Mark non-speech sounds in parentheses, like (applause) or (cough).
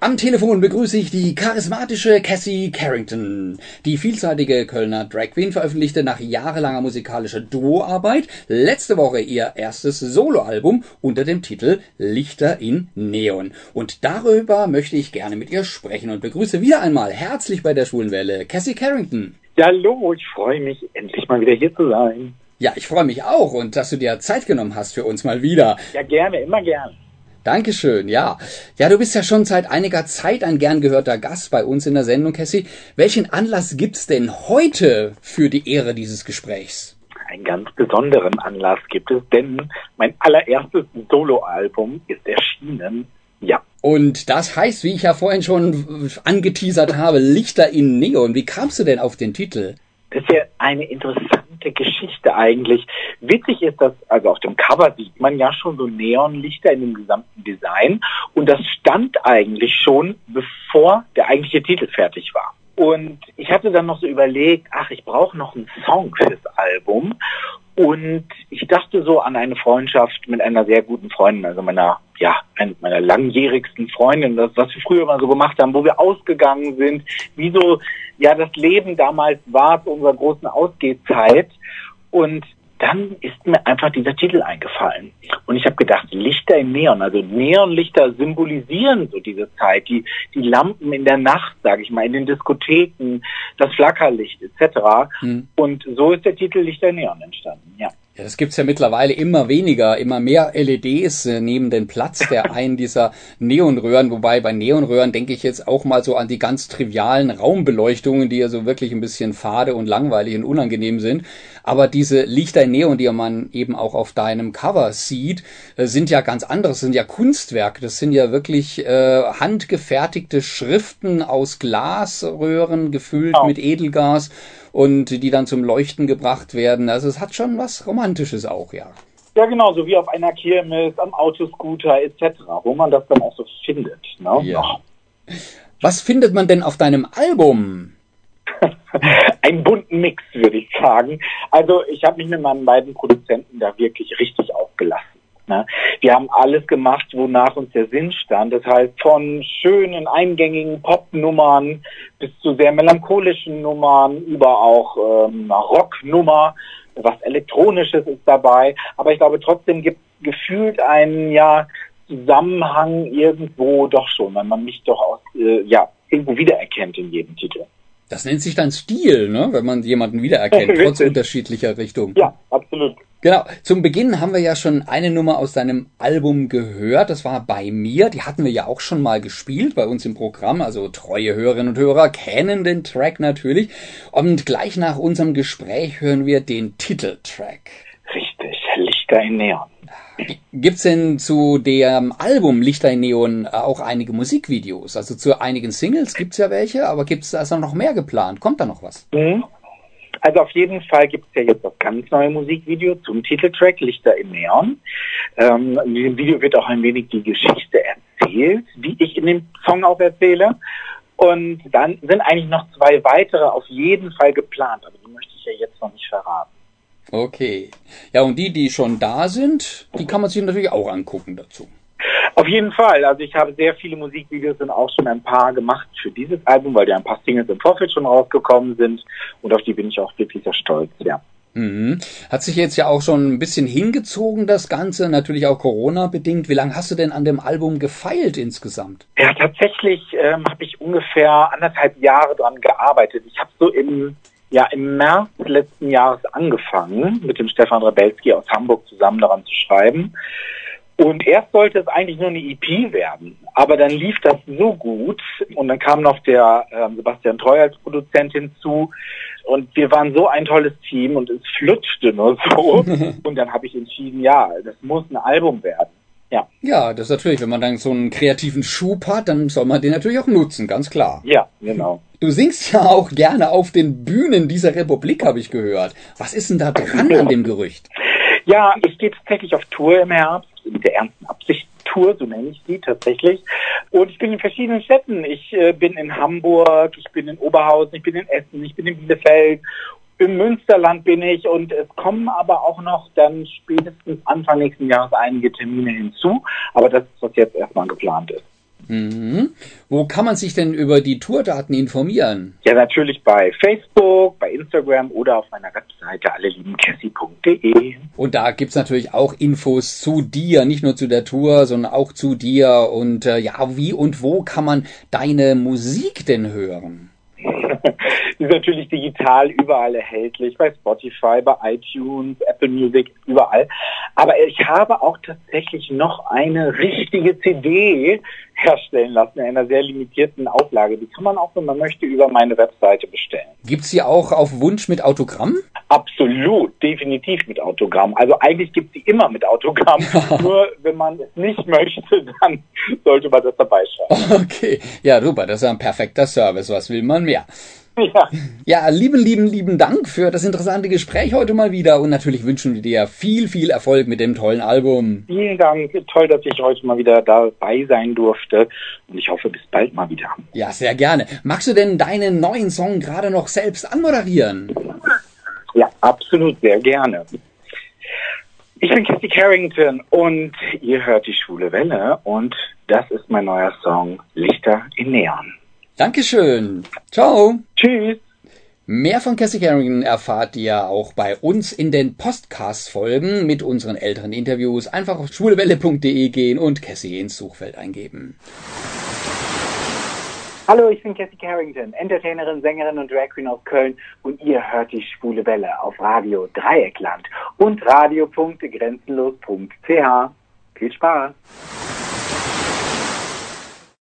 Am Telefon begrüße ich die charismatische Cassie Carrington. Die vielseitige Kölner Drag Queen veröffentlichte nach jahrelanger musikalischer Duoarbeit letzte Woche ihr erstes Soloalbum unter dem Titel Lichter in Neon. Und darüber möchte ich gerne mit ihr sprechen und begrüße wieder einmal herzlich bei der Schwulenwelle Cassie Carrington. Ja, hallo, ich freue mich, endlich mal wieder hier zu sein. Ja, ich freue mich auch und dass du dir Zeit genommen hast für uns mal wieder. Ja, gerne, immer gerne. Dankeschön, ja. Ja, du bist ja schon seit einiger Zeit ein gern gehörter Gast bei uns in der Sendung, Cassie. Welchen Anlass gibt's denn heute für die Ehre dieses Gesprächs? Einen ganz besonderen Anlass gibt es, denn mein allererstes Soloalbum ist erschienen. Ja. Und das heißt, wie ich ja vorhin schon angeteasert habe, Lichter in Neon. Wie kamst du denn auf den Titel? Das ist ja eine interessante Geschichte eigentlich. Witzig ist, dass, also auf dem Cover sieht man ja schon so Neonlichter in dem gesamten Design und das stand eigentlich schon, bevor der eigentliche Titel fertig war. Und ich hatte dann noch so überlegt, ach, ich brauche noch einen Song fürs Album. Und ich dachte so an eine Freundschaft mit einer sehr guten Freundin, also meiner, ja, meiner langjährigsten Freundin, das, was wir früher mal so gemacht haben, wo wir ausgegangen sind, wie so, ja, das Leben damals war zu unserer großen Ausgehzeit. Und dann ist mir einfach dieser Titel eingefallen. Und ich habe gedacht, Lichter im Neon, also Neonlichter symbolisieren so diese Zeit, die, die Lampen in der Nacht, sage ich mal, in den Diskotheken, das Flackerlicht etc. Hm. Und so ist der Titel Lichter im Neon entstanden, ja. Ja, das gibt's ja mittlerweile immer weniger, immer mehr LEDs äh, nehmen den Platz der (laughs) einen dieser Neonröhren, wobei bei Neonröhren denke ich jetzt auch mal so an die ganz trivialen Raumbeleuchtungen, die ja so wirklich ein bisschen fade und langweilig und unangenehm sind. Aber diese Lichter in Neon, die man eben auch auf deinem Cover sieht, äh, sind ja ganz anderes, sind ja Kunstwerke. Das sind ja wirklich äh, handgefertigte Schriften aus Glasröhren gefüllt oh. mit Edelgas und die dann zum Leuchten gebracht werden. Also es hat schon was Romantisches auch, ja. Ja, genau, so wie auf einer Kirmes, am Autoscooter etc., wo man das dann auch so findet. Ne? Ja. Was findet man denn auf deinem Album? (laughs) Einen bunten Mix, würde ich sagen. Also ich habe mich mit meinen beiden Produzenten da wirklich richtig aufgelassen. Ne? Wir haben alles gemacht, wonach uns der Sinn stand. Das heißt, von schönen, eingängigen Popnummern bis zu sehr melancholischen Nummern, über auch ähm, Rocknummer, was Elektronisches ist dabei. Aber ich glaube, trotzdem gibt gefühlt einen ja Zusammenhang irgendwo doch schon, wenn man mich doch aus, äh, ja, irgendwo wiedererkennt in jedem Titel. Das nennt sich dann Stil, ne? wenn man jemanden wiedererkennt, (laughs) trotz unterschiedlicher Richtungen. Ja, absolut. Genau. Zum Beginn haben wir ja schon eine Nummer aus deinem Album gehört. Das war bei mir. Die hatten wir ja auch schon mal gespielt bei uns im Programm. Also treue Hörerinnen und Hörer kennen den Track natürlich. Und gleich nach unserem Gespräch hören wir den Titeltrack. Richtig. Lichter in Neon. Gibt's denn zu dem Album Lichter in Neon auch einige Musikvideos? Also zu einigen Singles gibt's ja welche, aber gibt's da also noch mehr geplant? Kommt da noch was? Mhm. Also auf jeden Fall gibt es ja jetzt das ganz neue Musikvideo zum Titeltrack Lichter im Neon. Ähm, in diesem Video wird auch ein wenig die Geschichte erzählt, wie ich in dem Song auch erzähle. Und dann sind eigentlich noch zwei weitere auf jeden Fall geplant, aber die möchte ich ja jetzt noch nicht verraten. Okay. Ja, und die, die schon da sind, die kann man sich natürlich auch angucken dazu. Auf jeden Fall. Also ich habe sehr viele Musikvideos und auch schon ein paar gemacht für dieses Album, weil ja ein paar Singles im Vorfeld schon rausgekommen sind und auf die bin ich auch wirklich sehr stolz, ja. Mhm. Hat sich jetzt ja auch schon ein bisschen hingezogen, das Ganze, natürlich auch Corona-bedingt. Wie lange hast du denn an dem Album gefeilt insgesamt? Ja, tatsächlich ähm, habe ich ungefähr anderthalb Jahre dran gearbeitet. Ich habe so im, ja, im März letzten Jahres angefangen, mit dem Stefan Rebelski aus Hamburg zusammen daran zu schreiben. Und erst sollte es eigentlich nur eine EP werden, aber dann lief das so gut und dann kam noch der äh, Sebastian Treu als Produzent hinzu und wir waren so ein tolles Team und es flutschte nur so (laughs) und dann habe ich entschieden, ja, das muss ein Album werden. Ja. Ja, das ist natürlich, wenn man dann so einen kreativen Schub hat, dann soll man den natürlich auch nutzen, ganz klar. Ja, genau. Du singst ja auch gerne auf den Bühnen dieser Republik, habe ich gehört. Was ist denn da dran an dem Gerücht? Ja, ich gehe tatsächlich auf Tour im Herbst mit der ernsten Absicht Tour, so nenne ich sie tatsächlich. Und ich bin in verschiedenen Städten. Ich äh, bin in Hamburg, ich bin in Oberhausen, ich bin in Essen, ich bin in Bielefeld. Im Münsterland bin ich und es kommen aber auch noch dann spätestens Anfang nächsten Jahres einige Termine hinzu. Aber das ist, was jetzt erstmal geplant ist. Mhm. Wo kann man sich denn über die Tourdaten informieren? Ja, natürlich bei Facebook, bei Instagram oder auf meiner Webseite alleliebencassie.de. Und da gibt's natürlich auch Infos zu dir, nicht nur zu der Tour, sondern auch zu dir. Und äh, ja, wie und wo kann man deine Musik denn hören? (laughs) ist natürlich digital überall erhältlich, bei Spotify, bei iTunes, Apple Music, überall. Aber ich habe auch tatsächlich noch eine richtige CD herstellen lassen, in einer sehr limitierten Auflage. Die kann man auch, wenn man möchte, über meine Webseite bestellen. Gibt's die auch auf Wunsch mit Autogramm? Absolut, definitiv mit Autogramm. Also eigentlich gibt's die immer mit Autogramm. (laughs) Nur wenn man es nicht möchte, dann sollte man das dabei schreiben. Okay, ja super, das ist ein perfekter Service. Was will man mehr? Ja. ja, lieben, lieben, lieben Dank für das interessante Gespräch heute mal wieder und natürlich wünschen wir dir viel, viel Erfolg mit dem tollen Album. Vielen Dank, toll, dass ich heute mal wieder dabei sein durfte und ich hoffe bis bald mal wieder. Ja, sehr gerne. Magst du denn deinen neuen Song gerade noch selbst anmoderieren? Ja, absolut, sehr gerne. Ich bin Kathy Carrington und ihr hört die Schwule Welle und das ist mein neuer Song Lichter in Neon. Dankeschön. Ciao. Tschüss. Mehr von Cassie Carrington erfahrt ihr auch bei uns in den Podcast-Folgen mit unseren älteren Interviews. Einfach auf schwulewelle.de gehen und Cassie ins Suchfeld eingeben. Hallo, ich bin Cassie Carrington, Entertainerin, Sängerin und Drag Queen aus Köln und ihr hört die Schwule Welle auf Radio Dreieckland und radio.grenzenlos.ch. Viel Spaß!